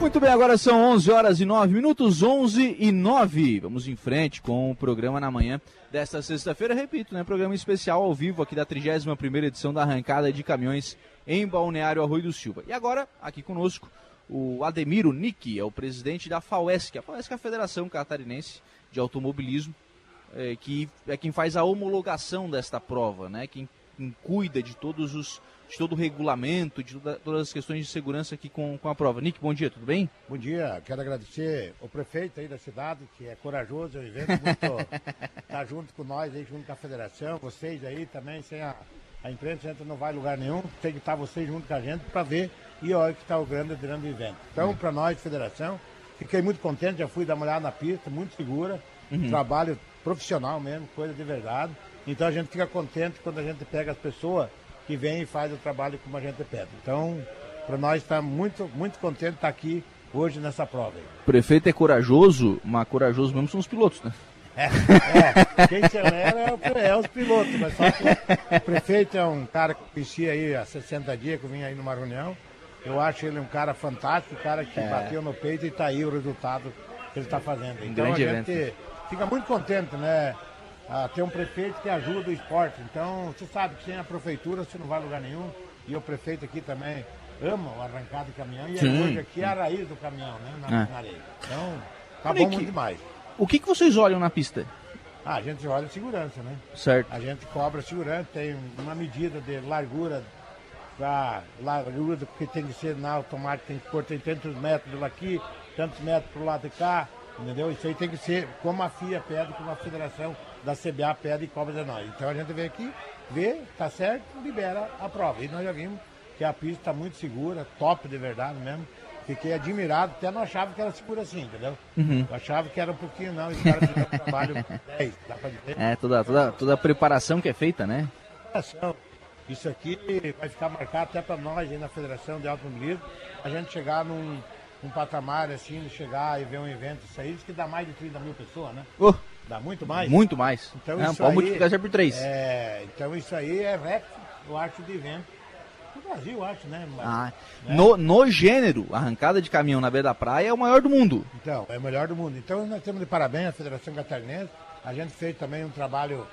Muito bem, agora são 11 horas e 9 minutos, 11 e 9. Vamos em frente com o programa na manhã desta sexta-feira. Repito, né? Programa especial ao vivo aqui da 31ª edição da arrancada de caminhões em Balneário Arroio do Silva. E agora, aqui conosco, o Ademiro Nick, é o presidente da FAUESC. A FAUESC é a Federação Catarinense de Automobilismo, é, que é quem faz a homologação desta prova, né? Quem, quem cuida de todos os de todo o regulamento, de toda, todas as questões de segurança aqui com, com a prova. Nick, bom dia, tudo bem? Bom dia, quero agradecer o prefeito aí da cidade, que é corajoso, é um evento muito. tá junto com nós aí, junto com a federação, vocês aí também, sem a, a imprensa entra não vai lugar nenhum, tem que estar vocês junto com a gente para ver e olha que está o grande, grande evento. Então, uhum. para nós, federação, fiquei muito contente, já fui dar uma olhada na pista, muito segura, uhum. trabalho profissional mesmo, coisa de verdade. Então a gente fica contente quando a gente pega as pessoas que vem e faz o trabalho como a gente pede. Então, para nós está muito, muito contente estar aqui hoje nessa prova. O prefeito é corajoso, mas corajoso mesmo são os pilotos, né? É, é. quem acelera é, é, os pilotos, mas só que o prefeito é um cara que conheci aí há 60 dias, que eu vim aí numa reunião. Eu acho ele um cara fantástico, um cara que é. bateu no peito e está aí o resultado que ele está fazendo. Então a gente evento. fica muito contente, né? A ter um prefeito que ajuda o esporte. Então, você sabe que sem a prefeitura você não vai a lugar nenhum. E o prefeito aqui também ama o arrancado de caminhão. E Sim. hoje aqui é a raiz do caminhão, né? Na, é. na areia. Então, tá bom muito demais. O que, que vocês olham na pista? Ah, a gente olha segurança, né? Certo. A gente cobra segurança, tem uma medida de largura para largura que tem que ser na automática, tem que pôr tem tantos metros daqui, tantos metros pro lado de cá, entendeu? Isso aí tem que ser como a FIA pede, como a federação da CBA pede e cobra de nós. Então a gente vem aqui, vê, tá certo, libera a prova. E nós já vimos que a pista está muito segura, top de verdade mesmo. Fiquei admirado, até não achava que era segura assim, entendeu? Uhum. Eu achava que era um pouquinho, não, esse cara fizeram um trabalho 10, dá pra dizer. É, toda, toda, toda a preparação que é feita, né? Isso aqui vai ficar marcado até para nós aí na Federação de Automobilismo, a gente chegar num, num patamar assim, chegar e ver um evento, isso aí, que dá mais de 30 mil pessoas, né? Uh. Dá muito mais? Muito mais. Então, é, isso pode aí, multiplicar por três. É, então isso aí é recorde, eu acho, de evento. No Brasil, acho, né? Mas, ah, né? No, no gênero, arrancada de caminhão na beira da praia é o maior do mundo. Então, é o melhor do mundo. Então nós temos de parabéns a Federação Catarinense. A gente fez também um trabalho,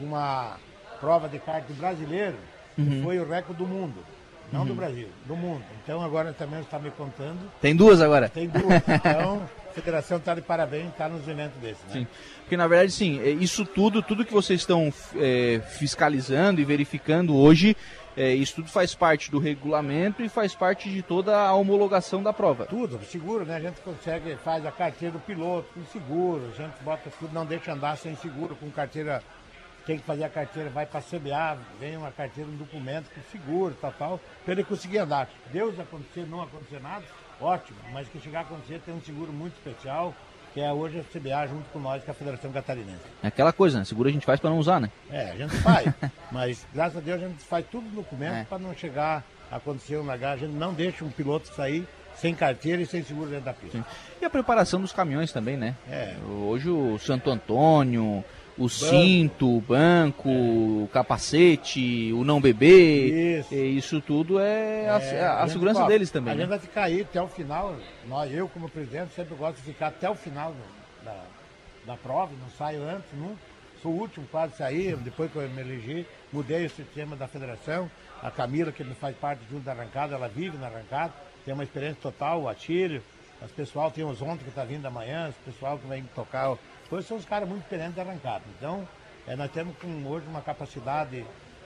uma prova de kart brasileiro, uhum. que foi o recorde do mundo. Não uhum. do Brasil, do mundo. Então agora também está me contando. Tem duas agora? Tem duas. Então, federação está de parabéns, está nos eventos desses, né? Sim. Porque na verdade, sim, é, isso tudo, tudo que vocês estão é, fiscalizando e verificando hoje, é, isso tudo faz parte do regulamento e faz parte de toda a homologação da prova. Tudo, seguro, né? A gente consegue, faz a carteira do piloto com seguro, a gente bota tudo, não deixa andar sem seguro, com carteira tem que fazer a carteira, vai para a CBA, vem uma carteira, um documento com seguro, tal, tal, para ele conseguir andar. Deus acontecer, não acontecer nada, ótimo, mas que chegar a acontecer tem um seguro muito especial, que é hoje a CBA junto com nós, com a Federação Catarinense. É aquela coisa, né? Seguro a gente faz para não usar, né? É, a gente faz, mas graças a Deus a gente faz tudo no documento é. para não chegar a acontecer um lagar, a gente não deixa um piloto sair sem carteira e sem seguro dentro da pista. Sim. E a preparação dos caminhões também, né? É. Hoje o Santo Antônio, o cinto, o banco, o capacete, o não beber. Isso, isso tudo é, a, é, a, a segurança deles também. A né? gente vai ficar aí até o final. Nós, eu, como presidente, sempre gosto de ficar até o final da, da prova, não saio antes, nunca. Sou o último quase sair, depois que eu me elegi, mudei o sistema da federação. A Camila, que me faz parte junto da arrancada, ela vive na arrancada, tem uma experiência total, o Atílio, os pessoal, tem os ontem que está vindo amanhã, o pessoal que vem tocar Hoje são os caras muito diferentes da arrancada. Então, é, nós temos com, hoje uma capacidade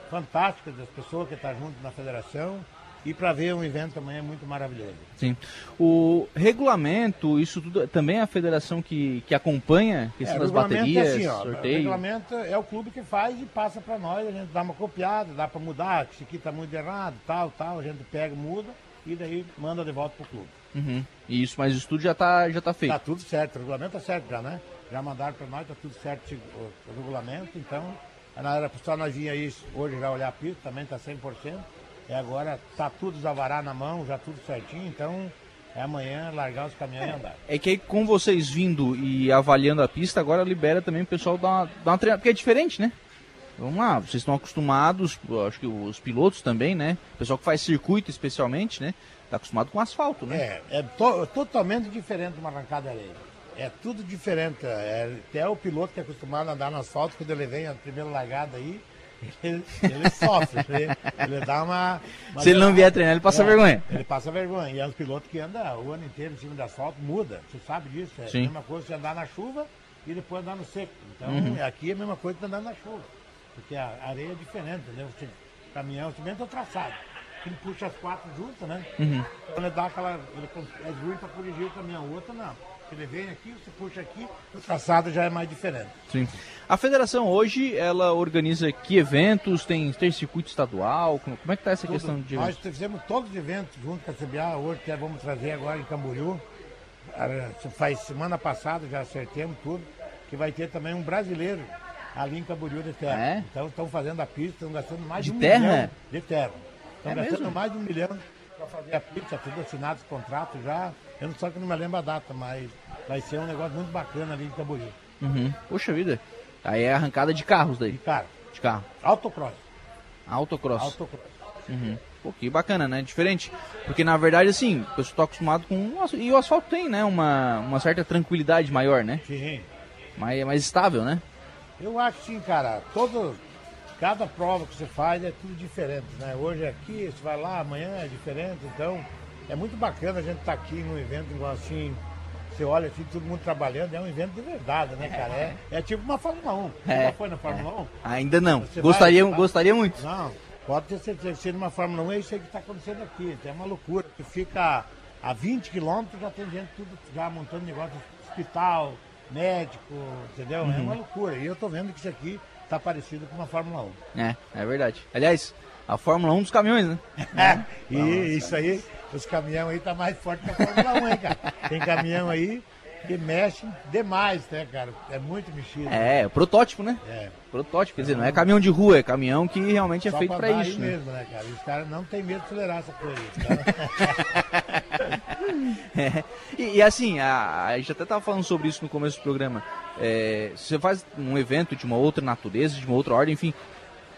fantástica das pessoas que estão junto na federação e para ver um evento amanhã é muito maravilhoso. Sim. O regulamento, isso tudo também é a federação que, que acompanha questão é, das baterias, é assim, ó, sorteio? O regulamento é o clube que faz e passa para nós, a gente dá uma copiada, dá para mudar, que isso aqui está muito errado, tal, tal, a gente pega, muda e daí manda de volta para o clube. Uhum. Isso, mas isso tudo já está já tá feito? Está tudo certo, o regulamento está certo já, né? Já mandaram para nós, está tudo certo o, regulamento, então na era só nós vinha isso hoje já olhar a pista, também está 100%, e agora está tudo zavará na mão, já tudo certinho, então é amanhã largar os caminhões é, e andar. É que aí com vocês vindo e avaliando a pista, agora libera também o pessoal dar uma, dar uma treinada, porque é diferente, né? Vamos lá, vocês estão acostumados, acho que os pilotos também, né? O pessoal que faz circuito especialmente, né? Tá acostumado com asfalto, né? É, é to, totalmente diferente de uma arrancada areia. É tudo diferente. É, até o piloto que é acostumado a andar no asfalto, quando ele vem a primeira largada aí, ele, ele sofre. ele, ele, dá uma, uma Se ele não vier treinar, ele passa é, vergonha. Ele passa vergonha. E é um piloto que anda o ano inteiro em cima do asfalto, muda. Você sabe disso. É Sim. a mesma coisa você andar na chuva e depois andar no seco. Então uhum. aqui é a mesma coisa que andar na chuva. Porque a areia é diferente, entendeu? Você, caminhão, se bem é o traçado. Ele puxa as quatro juntas, né? Uhum. Quando ele dá aquela. Ele é ruim para corrigir o caminhão, o outro não. Ele vem aqui, você puxa aqui, o traçado já é mais diferente. Sim. A federação hoje, ela organiza que eventos? Tem, tem circuito estadual? Como, como é que está essa Tudo. questão de eventos? Nós fizemos todos os eventos junto com a CBA, hoje que vamos trazer agora em Camboriú. Faz semana passada, já acertemos tudo, que vai ter também um brasileiro ali em Camboriú de terra. É? Então estão fazendo a pista, estão gastando mais de, de um terra? milhão de terra. Estão é gastando mesmo? mais de um milhão para fazer a pista, tudo assinado os contratos já. Eu não só que não me lembro a data, mas vai ser um negócio muito bacana ali em Camboriú. Uhum. Puxa vida. Aí é arrancada de carros daí. De carro. De carro. Autocross. Autocross. Autocross. Uhum. Pô, que bacana, né? Diferente. Porque na verdade, assim, eu estou acostumado com. E o asfalto tem, né? Uma, uma certa tranquilidade maior, né? Sim. Mais, mais estável, né? Eu acho sim, cara. Todo, cada prova que você faz é tudo diferente, né? Hoje é aqui, você vai lá, amanhã é diferente, então é muito bacana a gente estar tá aqui num evento igual assim. Você olha assim, todo mundo trabalhando, é um evento de verdade, né, cara? É, é tipo uma Fórmula 1. Você é, já foi na Fórmula é. 1? Ainda não. Você gostaria, vai, gostaria muito. Não, pode ter certeza que numa Fórmula 1 é isso aí que está acontecendo aqui. É uma loucura. Que fica a 20 quilômetros, já tem gente tudo já montando negócio hospital, médico, entendeu? Uhum. É uma loucura. E eu tô vendo que isso aqui tá parecido com uma Fórmula 1. É, é verdade. Aliás, a Fórmula 1 dos caminhões, né? É, e isso aí os caminhões aí tá mais forte que a Fórmula 1, hein, cara? Tem caminhão aí que mexe demais, né, cara? É muito mexido. É, né? protótipo, né? É. Protótipo, quer dizer, não é caminhão de rua, é caminhão que realmente é Só feito para isso. Né? mesmo, né, cara? Os caras não tem medo de acelerar essa coisa. é. e, e, assim, a, a, gente até tava falando sobre isso no começo do programa. É, se você faz um evento de uma outra natureza, de uma outra ordem, enfim,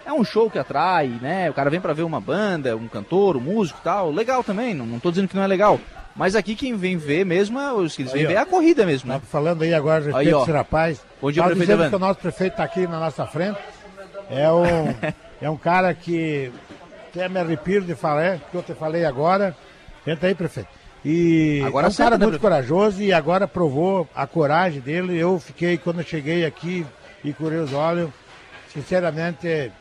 é um show que atrai, né? O cara vem para ver uma banda, um cantor, um músico e tal. Legal também, não, não tô dizendo que não é legal. Mas aqui quem vem ver mesmo, é os que eles vêm ver é a corrida mesmo, né? Tá falando aí agora a respeito desse rapaz. Bom dia, prefeito dizendo que o nosso prefeito está aqui na nossa frente. É um, é um cara que até me arrepio de falar, que eu te falei agora. Entra aí, prefeito. E agora é um cara né, muito corajoso e agora provou a coragem dele. Eu fiquei, quando eu cheguei aqui e curei os olhos, sinceramente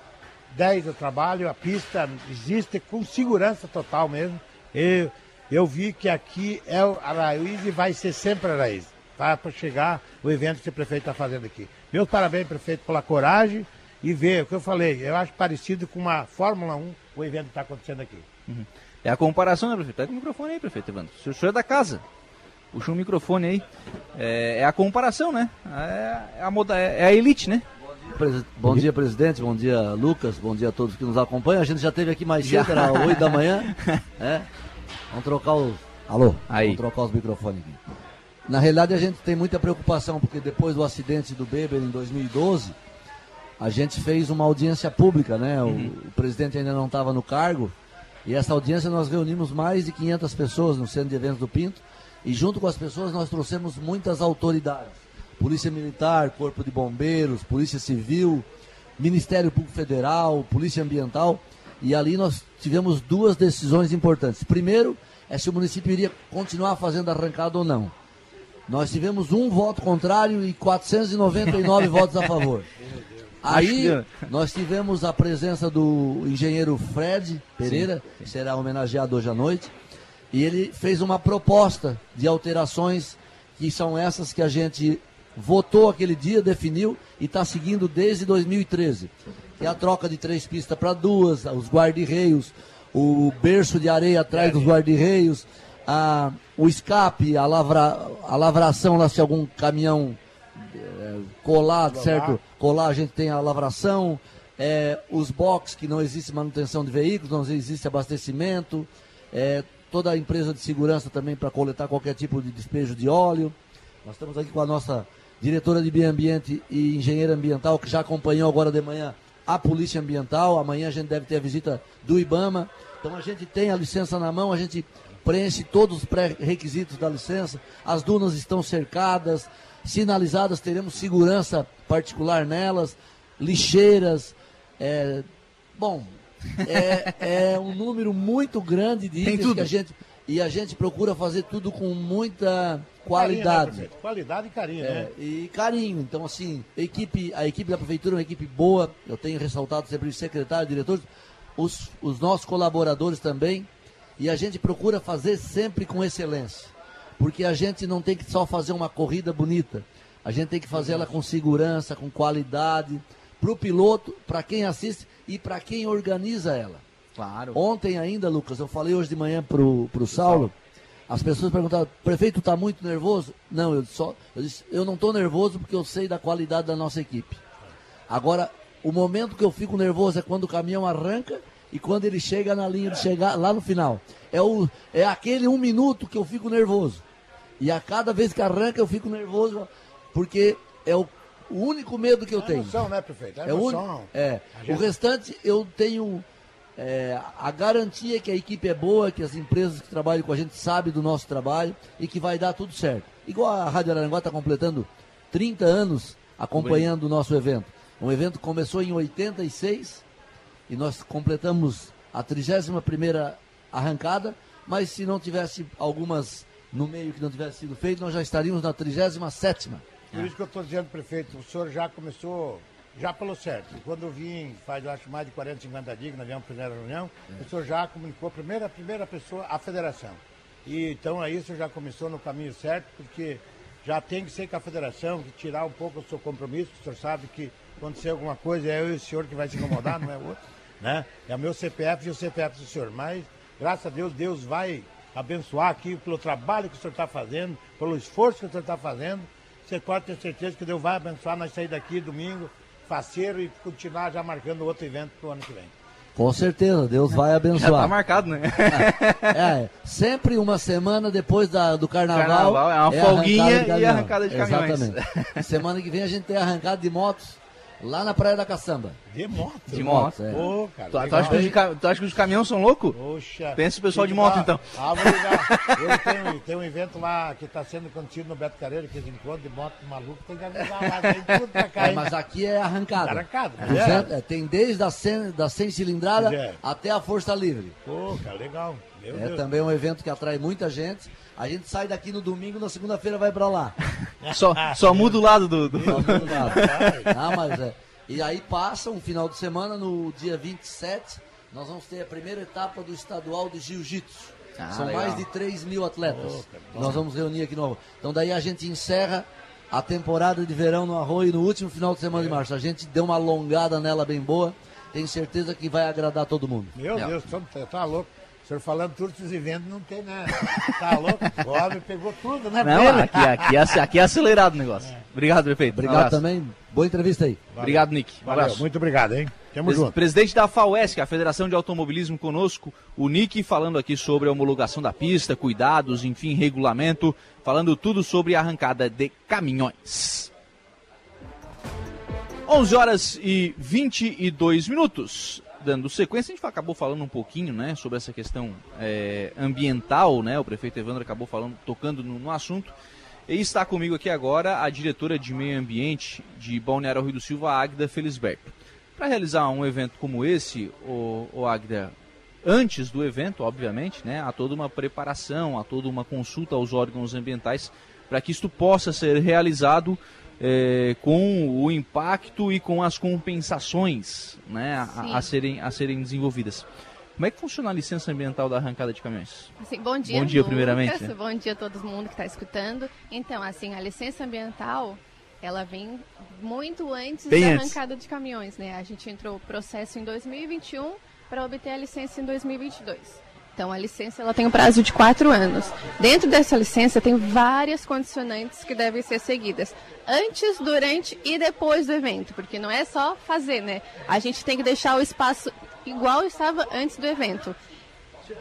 10 eu trabalho, a pista existe com segurança total mesmo. Eu, eu vi que aqui é a raiz e vai ser sempre a raiz. Para chegar o evento que o prefeito está fazendo aqui. Meus parabéns, prefeito, pela coragem e ver o que eu falei. Eu acho parecido com uma Fórmula 1 o evento que está acontecendo aqui. Uhum. É a comparação, né, prefeito? Pega o microfone aí, prefeito Evandro. O senhor é da casa. Puxa um microfone aí. É, é a comparação, né? É a, moda, é a elite, né? Bom dia, presidente. Bom dia, Lucas. Bom dia a todos que nos acompanham. A gente já teve aqui mais cedo, era 8 da manhã. É. Vamos trocar os. Alô? Aí. Vamos trocar os microfones aqui. Na realidade, a gente tem muita preocupação, porque depois do acidente do Beber em 2012, a gente fez uma audiência pública, né? O, uhum. o presidente ainda não estava no cargo. E essa audiência nós reunimos mais de 500 pessoas no centro de eventos do Pinto. E junto com as pessoas nós trouxemos muitas autoridades. Polícia Militar, Corpo de Bombeiros, Polícia Civil, Ministério Público Federal, Polícia Ambiental. E ali nós tivemos duas decisões importantes. Primeiro, é se o município iria continuar fazendo arrancada ou não. Nós tivemos um voto contrário e 499 votos a favor. Aí nós tivemos a presença do engenheiro Fred Pereira, que será homenageado hoje à noite, e ele fez uma proposta de alterações que são essas que a gente votou aquele dia, definiu e está seguindo desde 2013. Que é a troca de três pistas para duas, os guarda-reios, o berço de areia atrás dos guarda-reios, o escape, a, lavra, a lavração lá se algum caminhão é, colar, certo? Colar, a gente tem a lavração, é, os boxes que não existe manutenção de veículos, não existe abastecimento, é, toda a empresa de segurança também para coletar qualquer tipo de despejo de óleo. Nós estamos aqui com a nossa diretora de meio ambiente e engenheira ambiental, que já acompanhou agora de manhã a Polícia Ambiental. Amanhã a gente deve ter a visita do IBAMA. Então a gente tem a licença na mão, a gente preenche todos os pré-requisitos da licença, as dunas estão cercadas, sinalizadas, teremos segurança particular nelas, lixeiras, é, bom, é, é, um número muito grande de itens que a gente e a gente procura fazer tudo com muita qualidade. Carinho, né, qualidade e carinho, é, né? E carinho. Então, assim, a equipe, a equipe da prefeitura é uma equipe boa. Eu tenho ressaltado sempre os secretários, diretores, os, os nossos colaboradores também. E a gente procura fazer sempre com excelência. Porque a gente não tem que só fazer uma corrida bonita. A gente tem que fazer ela com segurança, com qualidade, para o piloto, para quem assiste e para quem organiza ela. Claro. Ontem ainda, Lucas, eu falei hoje de manhã pro, pro Saulo. As pessoas perguntaram, prefeito, está muito nervoso? Não, eu só. Eu disse, eu não estou nervoso porque eu sei da qualidade da nossa equipe. Agora, o momento que eu fico nervoso é quando o caminhão arranca e quando ele chega na linha de chegar lá no final. É, o, é aquele um minuto que eu fico nervoso. E a cada vez que arranca eu fico nervoso porque é o, o único medo que eu tenho. É emoção, né, prefeito? É, emoção. é, é. Gente... O restante eu tenho é, a garantia que a equipe é boa, que as empresas que trabalham com a gente sabem do nosso trabalho e que vai dar tudo certo. Igual a Rádio Aranguá está completando 30 anos acompanhando o nosso evento. Um evento começou em 86 e nós completamos a 31 arrancada, mas se não tivesse algumas no meio que não tivesse sido feito, nós já estaríamos na 37 Por isso que eu estou dizendo, prefeito, o senhor já começou já falou certo. Quando eu vim, faz eu acho mais de 40, 50 dias, nós viemos a primeira reunião, é. o senhor já comunicou a primeira, a primeira pessoa, a federação. E então aí o senhor já começou no caminho certo, porque já tem que ser com a federação, que tirar um pouco o seu compromisso, o senhor sabe que acontecer alguma coisa é eu e o senhor que vai se incomodar, não é o outro. Né? É o meu CPF e o CPF do senhor. Mas, graças a Deus, Deus vai abençoar aqui pelo trabalho que o senhor está fazendo, pelo esforço que o senhor está fazendo. Você pode ter certeza que Deus vai abençoar nós sair daqui domingo faceiro e continuar já marcando outro evento para o ano que vem. Com certeza, Deus vai abençoar. Já tá marcado, né? é, sempre uma semana depois da, do carnaval. carnaval é uma é folguinha e arrancada de caminhões. Exatamente. semana que vem a gente tem arrancada de motos Lá na Praia da Caçamba. De moto? De moto. É. Pô, cara, tu, tu, acha que os, tu acha que os caminhões são loucos? Poxa. Pensa o pessoal de moto, então. Ah, vou ligar. Eu tenho, tenho um evento lá que está sendo contido no Beto Careiro, que eles encontram de moto maluco, tem que avisar lá, tem tudo pra cá. É, mas aqui é arrancada. Arrancada, é. é. Tem desde a 100, da 100 cilindrada é. até a Força Livre. Pô, cara, legal. Meu é Deus. também um evento que atrai muita gente. A gente sai daqui no domingo, na segunda-feira vai para lá. só, só muda o lado do. do... Só muda o lado. Não, mas é. E aí passa um final de semana, no dia 27, nós vamos ter a primeira etapa do estadual de jiu-jitsu. Ah, São legal. mais de 3 mil atletas. Oh, nós vamos reunir aqui no Então daí a gente encerra a temporada de verão no Arroio no último final de semana é. de março. A gente deu uma alongada nela bem boa. Tenho certeza que vai agradar todo mundo. Meu é. Deus, tá, tá louco senhor falando tudo esses eventos não tem nada. Tá louco? O homem pegou tudo, né? Não, aqui, aqui, é, aqui é acelerado o negócio. É. Obrigado, prefeito. Obrigado um também. Boa entrevista aí. Valeu. Obrigado, Nick. Um Valeu. Muito obrigado, hein? Tamo Pres junto. Presidente da FAUESC, a Federação de Automobilismo conosco, o Nick falando aqui sobre a homologação da pista, cuidados, enfim, regulamento, falando tudo sobre a arrancada de caminhões. 11 horas e 22 minutos dando sequência, a gente acabou falando um pouquinho, né, sobre essa questão é, ambiental, né, o prefeito Evandro acabou falando, tocando no, no, assunto, e está comigo aqui agora a diretora de meio ambiente de Balneário Rio do Silva, Agda Felisberto. Para realizar um evento como esse, o, o Agda, antes do evento, obviamente, né, há toda uma preparação, há toda uma consulta aos órgãos ambientais para que isto possa ser realizado é, com o impacto e com as compensações né, a, a, serem, a serem desenvolvidas. Como é que funciona a licença ambiental da arrancada de caminhões? Assim, bom dia, bom dia Lucas, primeiramente. Né? Bom dia a todo mundo que está escutando. Então, assim, a licença ambiental, ela vem muito antes Bem da antes. arrancada de caminhões, né? A gente entrou o processo em 2021 para obter a licença em 2022. Então, a licença ela tem um prazo de quatro anos. Dentro dessa licença, tem várias condicionantes que devem ser seguidas antes, durante e depois do evento, porque não é só fazer, né? A gente tem que deixar o espaço igual estava antes do evento.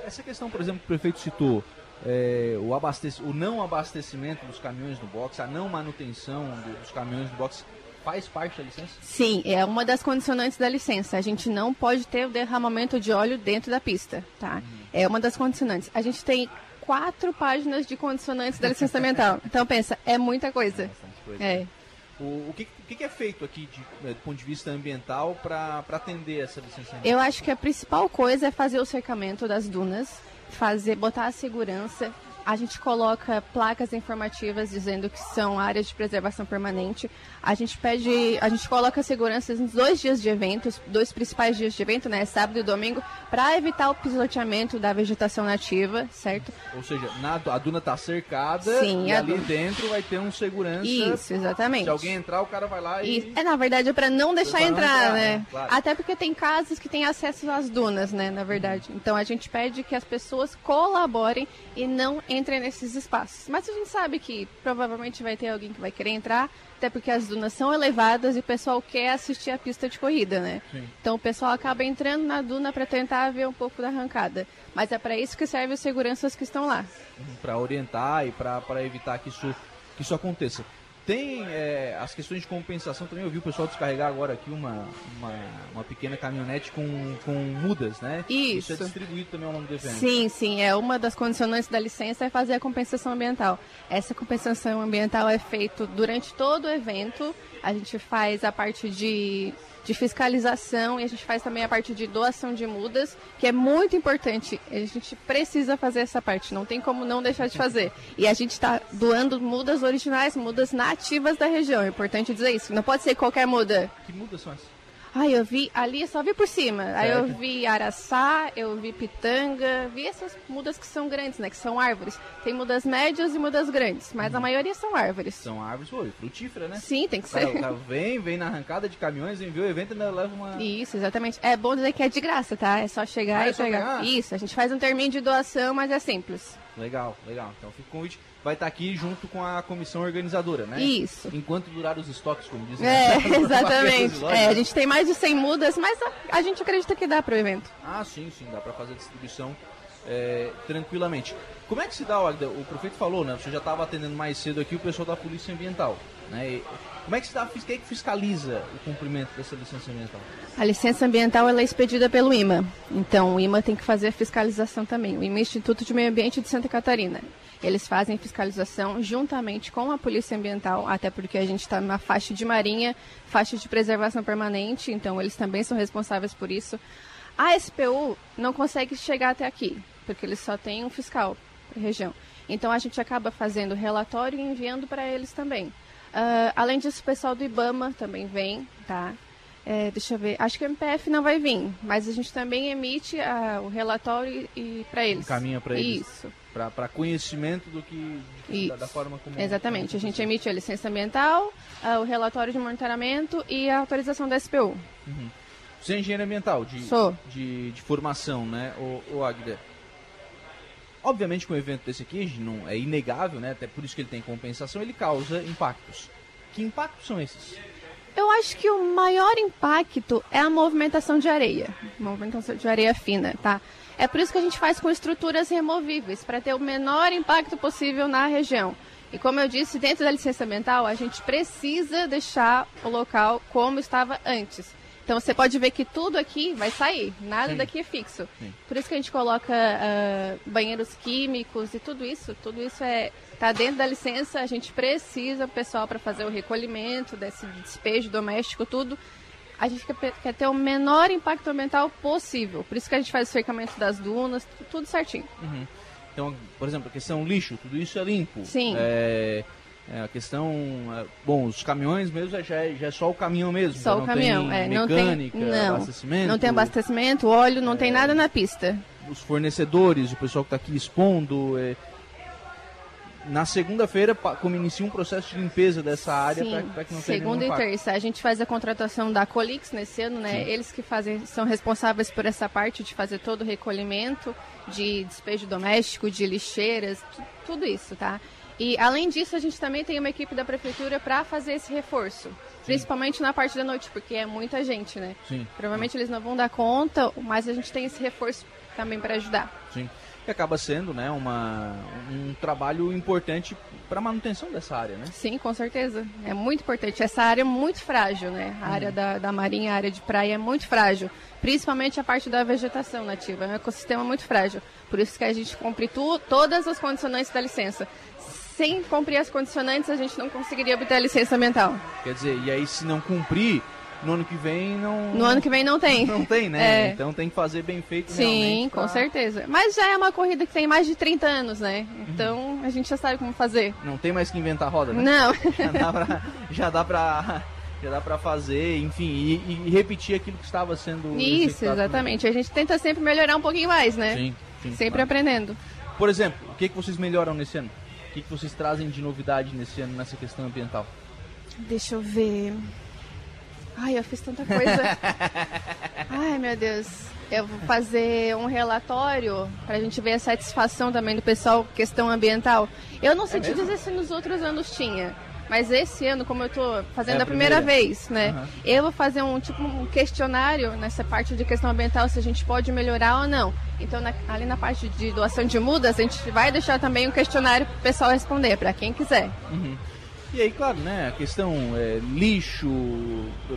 Essa questão, por exemplo, que o prefeito citou, é, o, abastec... o não abastecimento dos caminhões no box, a não manutenção dos caminhões no box, faz parte da licença? Sim, é uma das condicionantes da licença. A gente não pode ter o derramamento de óleo dentro da pista, tá? Uhum. É uma das condicionantes. A gente tem quatro páginas de condicionantes da licença ambiental. Então pensa, é muita coisa. É coisa. É. O, o, que, o que é feito aqui de, né, do ponto de vista ambiental para atender essa licença? Eu acho que a principal coisa é fazer o cercamento das dunas, fazer, botar a segurança, a gente coloca placas informativas dizendo que são áreas de preservação permanente. A gente pede, a gente coloca seguranças nos dois dias de eventos, dois principais dias de evento, né, sábado e domingo, para evitar o pisoteamento da vegetação nativa, certo? Ou seja, na, a duna está cercada Sim, e ali duna. dentro vai ter um segurança. Isso, exatamente. Se alguém entrar, o cara vai lá e. É, na verdade, é para não deixar entrar, entrar, né? né? Claro. Até porque tem casas que têm acesso às dunas, né, na verdade. Então a gente pede que as pessoas colaborem e não entrem entre nesses espaços. Mas a gente sabe que provavelmente vai ter alguém que vai querer entrar, até porque as dunas são elevadas e o pessoal quer assistir a pista de corrida, né? Sim. Então o pessoal acaba entrando na duna para tentar ver um pouco da arrancada. Mas é para isso que servem os seguranças que estão lá. Para orientar e para evitar que isso, que isso aconteça. Tem é, as questões de compensação também. Eu vi o pessoal descarregar agora aqui uma, uma, uma, pequena caminhonete com, com mudas, né? Isso. Isso é distribuído também ao longo do evento. Sim, sim. É uma das condicionantes da licença é fazer a compensação ambiental. Essa compensação ambiental é feita durante todo o evento. A gente faz a parte de de fiscalização e a gente faz também a parte de doação de mudas, que é muito importante. A gente precisa fazer essa parte, não tem como não deixar de fazer. E a gente está doando mudas originais, mudas nativas da região. É importante dizer isso. Não pode ser qualquer muda. Que mudas são essas? Ai, eu vi ali, só vi por cima. Certo. Aí eu vi araçá, eu vi pitanga, vi essas mudas que são grandes, né? Que são árvores. Tem mudas médias e mudas grandes, mas a uhum. maioria são árvores. São árvores, pô, frutífera, né? Sim, tem que ser. O cara vem, vem na arrancada de caminhões, envia o evento e ainda leva uma. Isso, exatamente. É bom dizer que é de graça, tá? É só chegar ah, é e pegar. Isso, a gente faz um termino de doação, mas é simples. Legal, legal. Então fica o convite vai estar aqui junto com a comissão organizadora, né? Isso. Enquanto durar os estoques, como dizem. É, exatamente. É, a gente tem mais de 100 mudas, mas a, a gente acredita que dá para o evento. Ah, sim, sim, dá para fazer a distribuição é, tranquilamente. Como é que se dá, Agda? O prefeito falou, né? Você já estava atendendo mais cedo aqui o pessoal da Polícia Ambiental, né? E como é que se dá, quem é que fiscaliza o cumprimento dessa licença ambiental? A licença ambiental ela é expedida pelo IMA. Então, o IMA tem que fazer a fiscalização também. O IMA é Instituto de Meio Ambiente de Santa Catarina. Eles fazem fiscalização juntamente com a Polícia Ambiental, até porque a gente está numa faixa de marinha, faixa de preservação permanente, então eles também são responsáveis por isso. A SPU não consegue chegar até aqui, porque eles só têm um fiscal região. Então a gente acaba fazendo relatório e enviando para eles também. Uh, além disso, o pessoal do IBAMA também vem, tá? É, deixa eu ver, acho que o MPF não vai vir, mas a gente também emite uh, o relatório e, e para eles. Caminha para eles. Isso. para conhecimento do que da, da, forma como exatamente. a gente emite a licença ambiental uh, o relatório de monitoramento e a autorização da SPU uhum. você é engenheiro ambiental de, de, de formação né o, o Agda? Obviamente com um evento desse aqui não é inegável né até por isso que ele tem compensação ele causa impactos. Que impactos são esses eu acho que o maior impacto é a movimentação de areia, movimentação de areia fina, tá? É por isso que a gente faz com estruturas removíveis, para ter o menor impacto possível na região. E como eu disse, dentro da licença ambiental, a gente precisa deixar o local como estava antes. Então você pode ver que tudo aqui vai sair, nada Sim. daqui é fixo. Sim. Por isso que a gente coloca uh, banheiros químicos e tudo isso. Tudo isso é tá dentro da licença. A gente precisa o pessoal para fazer o recolhimento desse despejo doméstico, tudo a gente quer, quer, ter o menor impacto ambiental possível. Por isso que a gente faz o cercamento das dunas, tudo certinho. Uhum. Então, por exemplo, a questão lixo, tudo isso é limpo. Sim. É, é a questão, é, bom, os caminhões mesmo já é, já é só o caminhão mesmo. Só o caminhão, é, não tem não, abastecimento. Não tem abastecimento, óleo, não tem é, nada na pista. Os fornecedores, o pessoal que está aqui expondo, é, na segunda-feira, como inicia um processo de limpeza dessa área para que não tenha Segunda e terça. A gente faz a contratação da Colix nesse ano, né? Sim. Eles que fazem, são responsáveis por essa parte de fazer todo o recolhimento de despejo doméstico, de lixeiras, tudo isso, tá? E além disso, a gente também tem uma equipe da prefeitura para fazer esse reforço. Sim. Principalmente na parte da noite, porque é muita gente, né? Sim. Provavelmente eles não vão dar conta, mas a gente tem esse reforço também para ajudar. Sim que acaba sendo né, uma, um trabalho importante para a manutenção dessa área, né? Sim, com certeza. É muito importante. Essa área é muito frágil, né? A área uhum. da, da marinha, a área de praia é muito frágil. Principalmente a parte da vegetação nativa. É um ecossistema muito frágil. Por isso que a gente cumpre tu, todas as condicionantes da licença. Sem cumprir as condicionantes, a gente não conseguiria obter a licença ambiental. Quer dizer, e aí se não cumprir, no ano que vem não. No ano que vem não tem. Não tem, né? É. Então tem que fazer bem feito Sim, pra... com certeza. Mas já é uma corrida que tem mais de 30 anos, né? Então uhum. a gente já sabe como fazer. Não tem mais que inventar roda, né? Não. já dá pra. Já dá pra... Já dá pra fazer, enfim, e, e repetir aquilo que estava sendo. Isso, exatamente. A gente tenta sempre melhorar um pouquinho mais, né? Sim, sim Sempre claro. aprendendo. Por exemplo, o que, que vocês melhoram nesse ano? O que, que vocês trazem de novidade nesse ano nessa questão ambiental? Deixa eu ver. Ai, eu fiz tanta coisa. Ai, meu Deus. Eu vou fazer um relatório para a gente ver a satisfação também do pessoal questão ambiental. Eu não sei é te dizer se nos outros anos tinha. Mas esse ano, como eu estou fazendo é a, primeira, primeira, vez, né? Uhum. Eu vou fazer um tipo um questionário nessa parte de questão ambiental, se a gente pode melhorar ou não. Então, na, ali na parte de doação de mudas, a gente vai deixar também um questionário para o pessoal responder, para quem quiser. Uhum. E aí, claro, né, a questão é, lixo,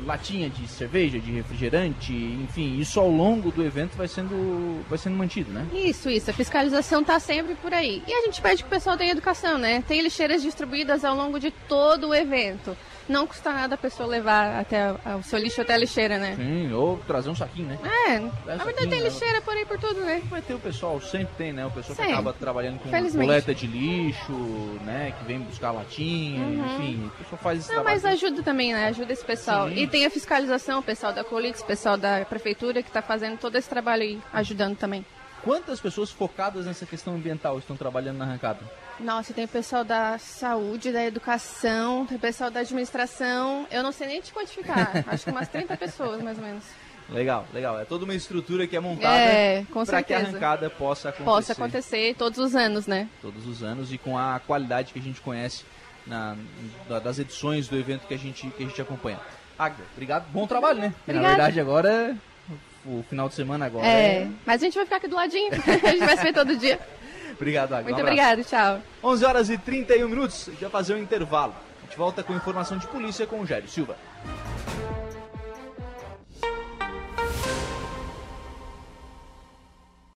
latinha de cerveja, de refrigerante, enfim, isso ao longo do evento vai sendo, vai sendo mantido, né? Isso, isso. A fiscalização está sempre por aí. E a gente pede que o pessoal tenha educação, né? Tem lixeiras distribuídas ao longo de todo o evento não custa nada a pessoa levar até o seu lixo até a lixeira, né? Sim, ou trazer um saquinho, né? É, na verdade tem né? lixeira por aí por tudo, né? Vai ter o pessoal, sempre tem, né? O pessoal que acaba trabalhando com coleta de lixo, né? Que vem buscar latinha, uhum. Enfim, o pessoal faz esse Não, mas ajuda também, né? Ajuda esse pessoal. Sim. E tem a fiscalização, o pessoal da Colix, o pessoal da prefeitura que está fazendo todo esse trabalho aí, ajudando também. Quantas pessoas focadas nessa questão ambiental estão trabalhando na arrancada? Nossa, tem pessoal da saúde, da educação, tem pessoal da administração. Eu não sei nem te quantificar. Acho que umas 30 pessoas, mais ou menos. Legal, legal. É toda uma estrutura que é montada é, para que a arrancada possa acontecer. Possa acontecer todos os anos, né? Todos os anos e com a qualidade que a gente conhece na, das edições do evento que a gente, que a gente acompanha. Agda, obrigado. Bom trabalho, né? Na verdade, agora o final de semana agora. É, é... mas a gente vai ficar aqui do ladinho. a gente vai se ver todo dia. Obrigado, Agnes. Muito um obrigado, tchau. 11 horas e 31 minutos, vai fazer um intervalo. A gente volta com informação de polícia com o Jairo Silva.